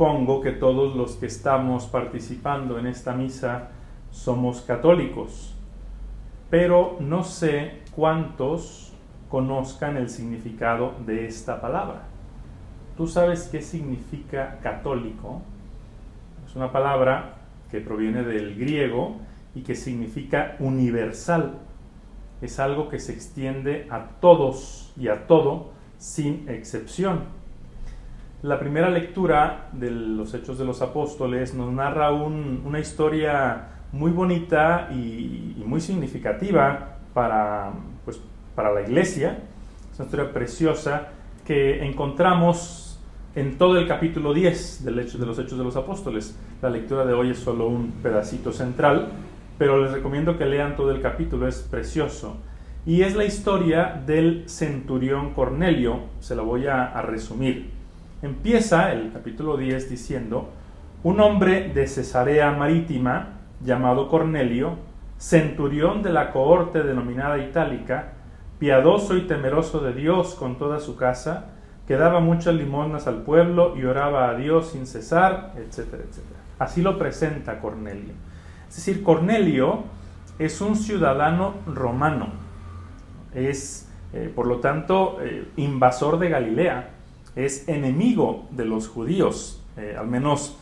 supongo que todos los que estamos participando en esta misa somos católicos, pero no sé cuántos conozcan el significado de esta palabra. ¿Tú sabes qué significa católico? Es una palabra que proviene del griego y que significa universal. Es algo que se extiende a todos y a todo sin excepción. La primera lectura de los Hechos de los Apóstoles nos narra una historia muy bonita y, muy significativa para, pues, para la iglesia. Es una historia preciosa que encontramos en todo el capítulo 10 del hecho, de los Hechos de los Apóstoles. La lectura de hoy es solo un pedacito central, pero les recomiendo que lean todo el capítulo, es precioso. Y es la historia del centurión Cornelio, se la voy a resumir. Empieza el capítulo 10 diciendo, un hombre de Cesarea Marítima, llamado Cornelio, centurión de la cohorte denominada Itálica, piadoso y temeroso de Dios con toda su casa, que daba muchas limosnas al pueblo y oraba a Dios sin cesar, etcétera, etcétera. Así lo presenta Cornelio. Es decir, Cornelio es un ciudadano romano, es, eh, por lo tanto, eh, invasor de Galilea, es enemigo de los judíos, eh, al menos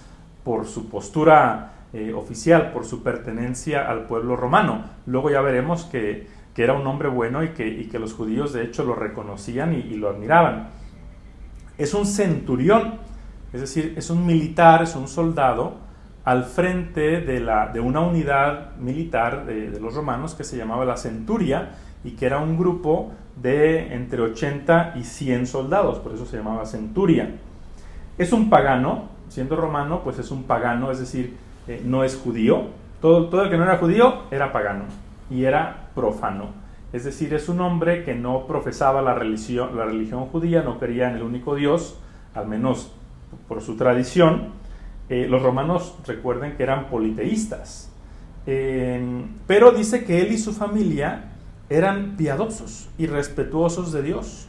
por su postura oficial, por su pertenencia al pueblo romano. Luego ya veremos que, era un hombre bueno y que, que, los judíos de hecho lo reconocían y lo admiraban es un centurión, es decir, es un militar, es un soldado al frente de, la, de una unidad militar de, los romanos que se llamaba la centuria y que era un grupo de entre 80 y 100 soldados, por eso se llamaba centuria. Es un pagano, siendo romano, pues es un pagano, es decir, eh, no es judío. Todo, todo el que no era judío era pagano y era profano. Es decir, es un hombre que no profesaba la religión, la religión judía, no creía en el único Dios, al menos por su tradición. Eh, los romanos recuerden que eran politeístas. pero dice que él y su familia eran piadosos y respetuosos de Dios.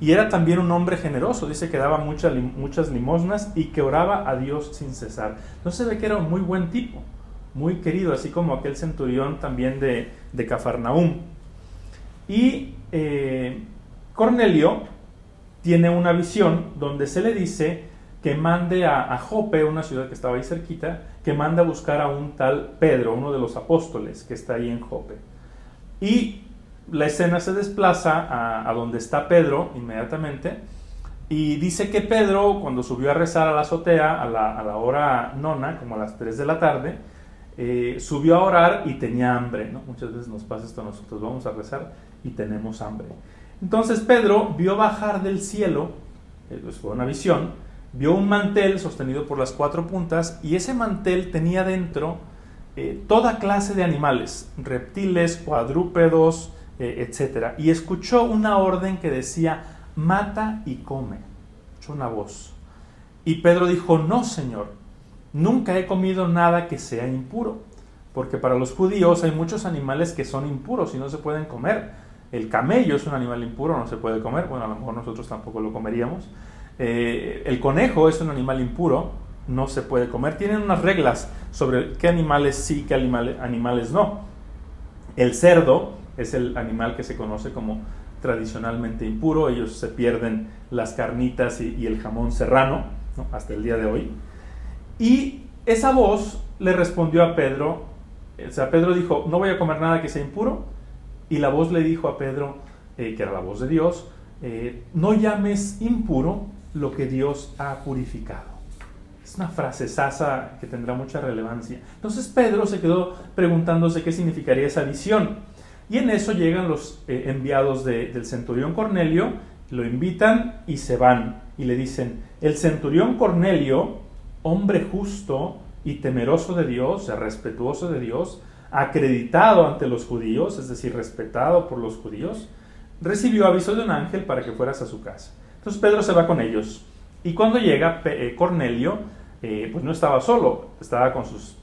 Y era también un hombre generoso, dice que daba muchas, limosnas y que oraba a Dios sin cesar. No se ve que era un muy buen tipo muy querido, así como aquel centurión también de, de Cafarnaúm. Y eh, Cornelio tiene una visión donde se le dice que mande a, a, Jope, una ciudad que estaba ahí cerquita, que manda a buscar a un tal Pedro, uno de los apóstoles que está ahí en Jope. Y la escena se desplaza a, donde está Pedro inmediatamente y dice que Pedro, cuando subió a rezar a la azotea a la, a la hora nona, como a las 3 de la tarde, eh, subió a orar y tenía hambre. ¿no? Muchas veces nos pasa esto a nosotros, vamos a rezar y tenemos hambre. Entonces Pedro vio bajar del cielo, eh, pues fue una visión, vio un mantel sostenido por las cuatro puntas y ese mantel tenía dentro eh, toda clase de animales, reptiles, cuadrúpedos, etc. Y escuchó una orden que decía, mata y come. Escuchó una voz. Y Pedro dijo, no, Señor, nunca he comido nada que sea impuro, porque para los judíos hay muchos animales que son impuros y no se pueden comer. El camello es un animal impuro, no se puede comer, bueno, a lo mejor nosotros tampoco lo comeríamos. Eh, el conejo es un animal impuro, no se puede comer. Tienen unas reglas sobre qué animales sí, qué animales no. El cerdo es el animal que se conoce como tradicionalmente impuro, ellos se pierden las carnitas y, el jamón serrano hasta el día de hoy. Y esa voz le respondió a Pedro, o sea, Pedro dijo, no voy a comer nada que sea impuro. Y la voz le dijo a Pedro, eh, que era la voz de Dios, eh, no llames impuro lo que Dios ha purificado. Es una frase sasa que tendrá mucha relevancia. Entonces Pedro se quedó preguntándose qué significaría esa visión. Y en eso llegan los eh, enviados del centurión Cornelio, lo invitan y se van. Y le dicen, el centurión Cornelio hombre justo y temeroso de Dios, respetuoso de Dios, acreditado ante los judíos, es decir, respetado por los judíos, recibió aviso de un ángel para que fueras a su casa. Entonces Pedro se va con ellos. Y cuando llega eh, Cornelio, eh, pues no estaba solo, estaba con sus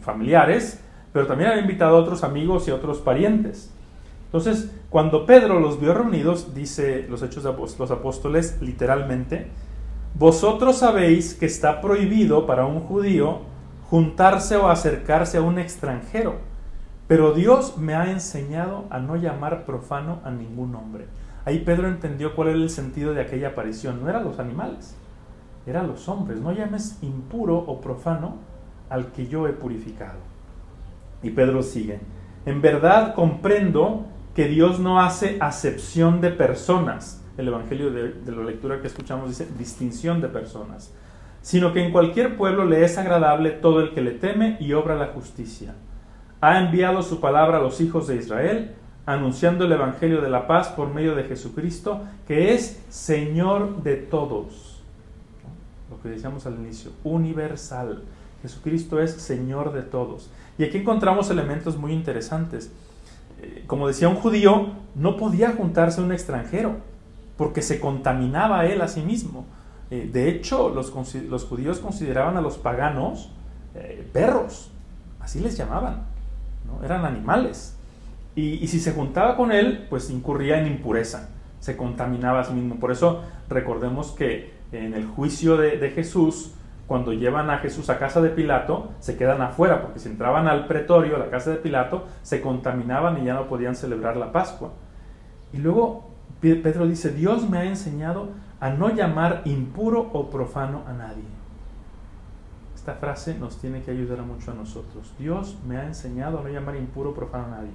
familiares, pero también había invitado a otros amigos y a otros parientes. Entonces, cuando Pedro los vio reunidos, dice los Hechos de los Apóstoles literalmente, vosotros sabéis que está prohibido para un judío juntarse o acercarse a un extranjero, pero Dios me ha enseñado a no llamar profano a ningún hombre. Ahí Pedro entendió cuál era el sentido de aquella aparición. No eran los animales, eran los hombres. No llames impuro o profano al que yo he purificado. Y Pedro sigue. En verdad comprendo que Dios no hace acepción de personas. El Evangelio de, de la lectura que escuchamos dice distinción de personas sino que en cualquier pueblo le es agradable todo el que le teme y obra la justicia. Ha enviado su palabra a los hijos de Israel, anunciando el Evangelio de la paz por medio de Jesucristo, que es Señor de todos. Lo que decíamos al inicio, universal. Jesucristo es Señor de todos. Y aquí encontramos elementos muy interesantes. Eh, como decía un judío, no podía juntarse un extranjero, porque se contaminaba él a sí mismo. Eh, de hecho, los, judíos consideraban a los paganos eh, perros, así les llamaban, ¿no? eran animales. Y, si se juntaba con él, pues incurría en impureza, se contaminaba a sí mismo. Por eso recordemos que en el juicio de, Jesús, cuando llevan a Jesús a casa de Pilato, se quedan afuera, porque si entraban al pretorio, a la casa de Pilato, se contaminaban y ya no podían celebrar la Pascua. Y luego Pedro dice, Dios me ha enseñado a no llamar impuro o profano a nadie. Esta frase nos tiene que ayudar mucho a nosotros. Dios me ha enseñado a no llamar impuro o profano a nadie.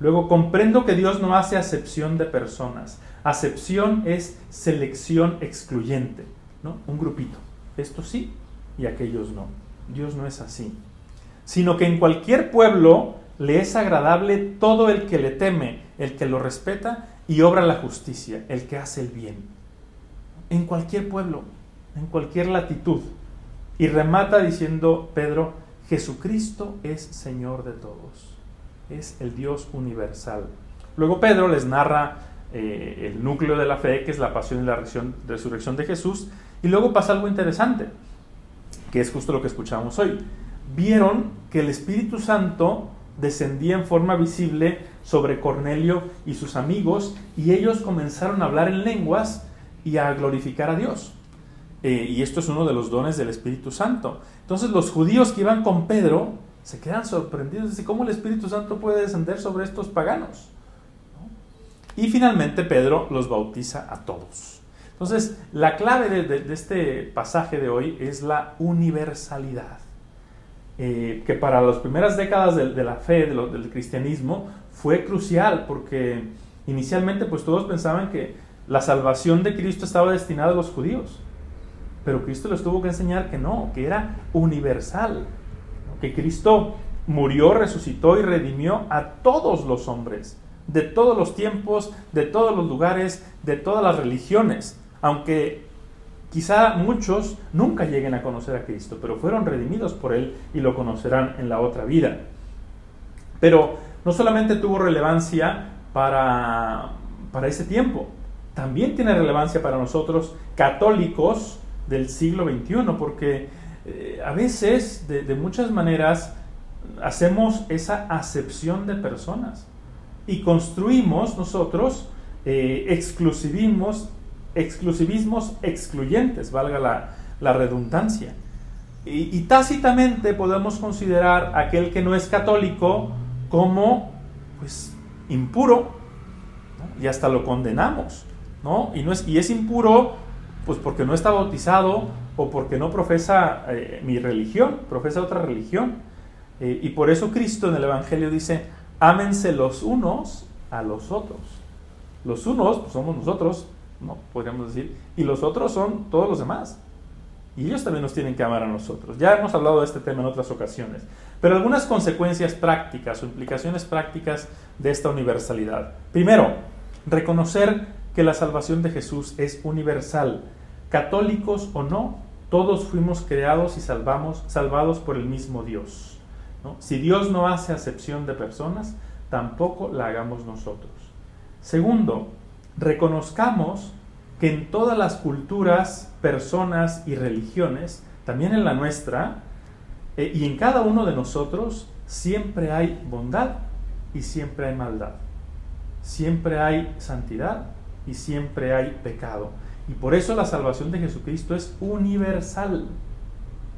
Luego, comprendo que Dios no hace acepción de personas. Acepción es selección excluyente, ¿no? Un grupito. Esto sí y aquellos no. Dios no es así. Sino que en cualquier pueblo le es agradable todo el que le teme, el que lo respeta y obra la justicia, el que hace el bien en cualquier pueblo, en cualquier latitud. Y remata diciendo Pedro, Jesucristo es Señor de todos, es el Dios universal. Luego Pedro les narra eh, el núcleo de la fe, que es la pasión y la resurrección de Jesús, y luego pasa algo interesante, que es justo lo que escuchamos hoy. Vieron que el Espíritu Santo descendía en forma visible sobre Cornelio y sus amigos, y ellos comenzaron a hablar en lenguas y a glorificar a Dios. Eh, y esto es uno de los dones del Espíritu Santo. Entonces los judíos que iban con Pedro se quedan sorprendidos de cómo el Espíritu Santo puede descender sobre estos paganos. Y finalmente Pedro los bautiza a todos. Entonces la clave de, este pasaje de hoy es la universalidad. Eh, que para las primeras décadas de, la fe, del cristianismo, fue crucial porque inicialmente pues todos pensaban que la salvación de Cristo estaba destinada a los judíos. Pero Cristo les tuvo que enseñar que no, que era universal. Que Cristo murió, resucitó y redimió a todos los hombres, de todos los tiempos, de todos los lugares, de todas las religiones. Aunque quizá muchos nunca lleguen a conocer a Cristo, pero fueron redimidos por Él y lo conocerán en la otra vida. Pero no solamente tuvo relevancia para, para ese tiempo, también tiene relevancia para nosotros católicos del siglo XXI, porque eh, a veces, de, muchas maneras, hacemos esa acepción de personas y construimos nosotros eh, exclusivismos, exclusivismos excluyentes, valga la, redundancia. Y, tácitamente podemos considerar aquel que no es católico como pues impuro y hasta lo condenamos. ¿no? Y, no es, y es impuro pues porque no está bautizado o porque no profesa eh, mi religión, profesa otra religión. Eh, y por eso Cristo en el Evangelio dice, ámense los unos a los otros. Los unos pues somos nosotros, no podríamos decir, y los otros son todos los demás. Y ellos también nos tienen que amar a nosotros. Ya hemos hablado de este tema en otras ocasiones. Pero algunas consecuencias prácticas o implicaciones prácticas de esta universalidad. Primero, reconocer que la salvación de Jesús es universal. Católicos o no, todos fuimos creados y salvamos, salvados por el mismo Dios. Si Dios no hace acepción de personas, tampoco la hagamos nosotros. Segundo, reconozcamos que en todas las culturas, personas y religiones, también en la nuestra, eh, y en cada uno de nosotros, siempre hay bondad y siempre hay maldad. Siempre hay santidad y siempre hay pecado. Y por eso la salvación de Jesucristo es universal.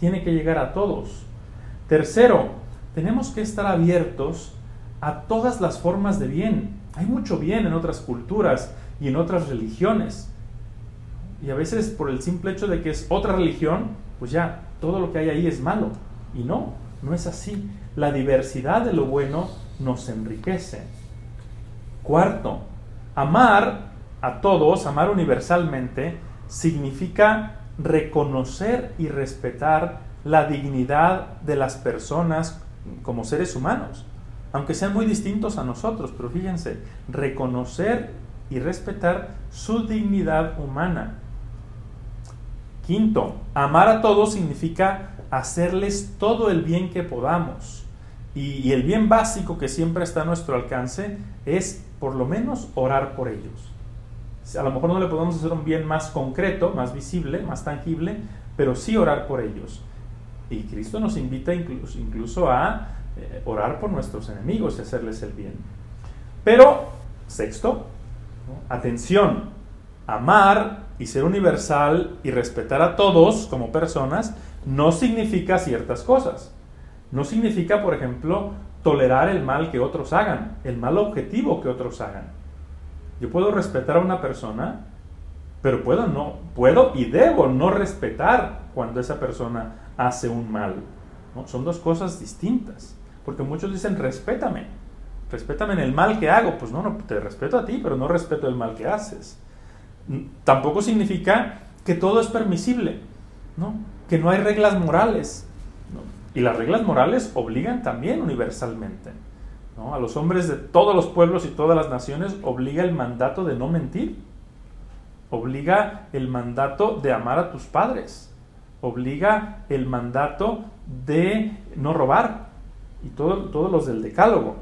Tiene que llegar a todos. Tercero, tenemos que estar abiertos a todas las formas de bien. Hay mucho bien en otras culturas y en otras religiones. Y a veces por el simple hecho de que es otra religión, pues ya todo lo que hay ahí es malo. Y no, no es así. La diversidad de lo bueno nos enriquece. Cuarto, amar a todos, amar universalmente, significa reconocer y respetar la dignidad de las personas como seres humanos, aunque sean muy distintos a nosotros, pero fíjense, reconocer y respetar su dignidad humana. Quinto, amar a todos significa hacerles todo el bien que podamos. Y, el bien básico que siempre está a nuestro alcance es por lo menos orar por ellos. A lo mejor no le podemos hacer un bien más concreto, más visible, más tangible, pero sí orar por ellos. Y Cristo nos invita incluso, incluso a eh, orar por nuestros enemigos y hacerles el bien. Pero, sexto, atención, amar y ser universal y respetar a todos como personas no significa ciertas cosas. No significa, por ejemplo, tolerar el mal que otros hagan, el mal objetivo que otros hagan. Yo puedo respetar a una persona, pero puedo no, puedo y debo no respetar cuando esa persona hace un mal. Son dos cosas distintas. Porque muchos dicen, respétame, respétame en el mal que hago. Pues no, no, te respeto a ti, pero no respeto el mal que haces. Tampoco significa que todo es permisible, ¿no? que no hay reglas morales. Y las reglas morales obligan también universalmente. A los hombres de todos los pueblos y todas las naciones obliga el mandato de no mentir. Obliga el mandato de amar a tus padres. Obliga el mandato de no robar. Y todos los del decálogo.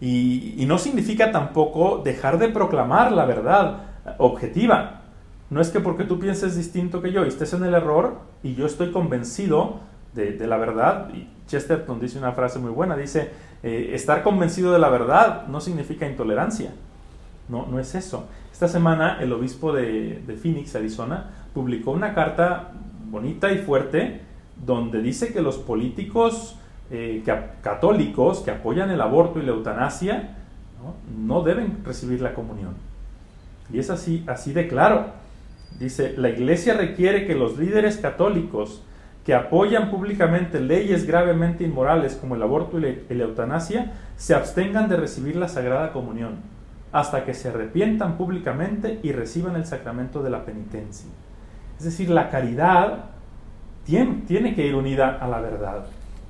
Y, no significa tampoco dejar de proclamar la verdad objetiva. No es que porque tú pienses distinto que yo y estés en el error y yo estoy convencido de, la verdad. Y Chesterton dice una frase muy buena, dice, eh, estar convencido de la verdad no significa intolerancia. No, no es eso. Esta semana el obispo de, Phoenix, Arizona, publicó una carta bonita y fuerte donde dice que los políticos eh, católicos que apoyan el aborto y la eutanasia ¿no? deben recibir la comunión. Y es así, así de claro. Dice, la iglesia requiere que los líderes católicos que apoyan públicamente leyes gravemente inmorales como el aborto y la, eutanasia, se abstengan de recibir la Sagrada Comunión, hasta que se arrepientan públicamente y reciban el sacramento de la penitencia. Es decir, la caridad tiene, tiene que ir unida a la verdad.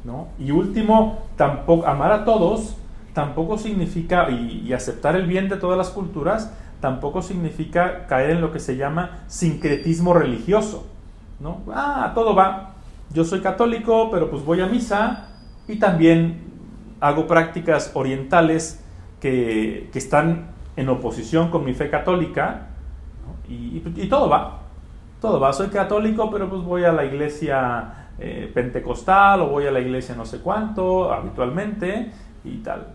¿no? Y último, tampoco, amar a todos tampoco significa, y, y aceptar el bien de todas las culturas, tampoco significa caer en lo que se llama sincretismo religioso. ¿no? Ah, todo va yo soy católico, pero pues voy a misa y también hago prácticas orientales que, están en oposición con mi fe católica y, todo va, todo va. Soy católico, pero pues voy a la iglesia eh, pentecostal o voy a la iglesia no sé cuánto habitualmente y tal.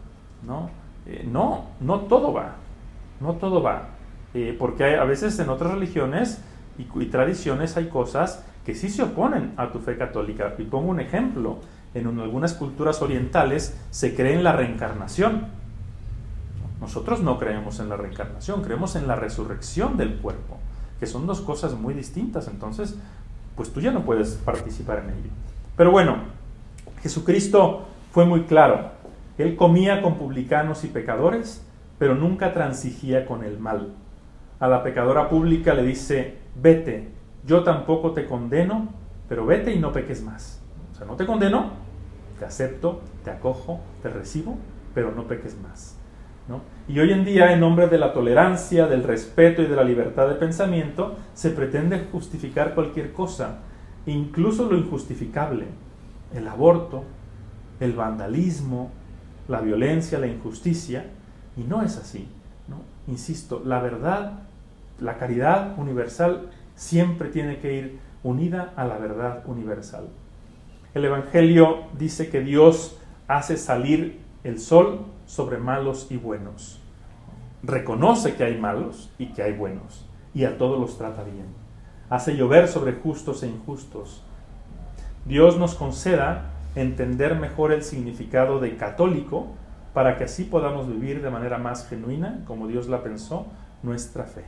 No, eh, no, no todo va, no todo va. Eh, porque a veces en otras religiones y tradiciones hay cosas que sí se oponen a tu fe católica. Y pongo un ejemplo. En algunas culturas orientales se cree en la reencarnación. Nosotros no creemos en la reencarnación, creemos en la resurrección del cuerpo, que son dos cosas muy distintas. Entonces, pues tú ya no puedes participar en ello. Pero bueno, Jesucristo fue muy claro. Él comía con publicanos y pecadores, pero nunca transigía con el mal. A la pecadora pública le dice, vete, yo tampoco te condeno, pero vete y no peques más. O sea, no te condeno, te acepto, te acojo, te recibo, pero no peques más. ¿no? Y hoy en día, en nombre de la tolerancia, del respeto y de la libertad de pensamiento, se pretende justificar cualquier cosa, incluso lo injustificable, el aborto, el vandalismo, la violencia, la injusticia, y no es así. ¿no? Insisto, la verdad, la caridad universal siempre tiene que ir unida a la verdad universal. El Evangelio dice que Dios hace salir el sol sobre malos y buenos. Reconoce que hay malos y que hay buenos. y a todos los trata bien. Hace llover sobre justos e injustos. Dios nos conceda entender mejor el significado de católico para que así podamos vivir de manera más genuina, como Dios la pensó, nuestra fe.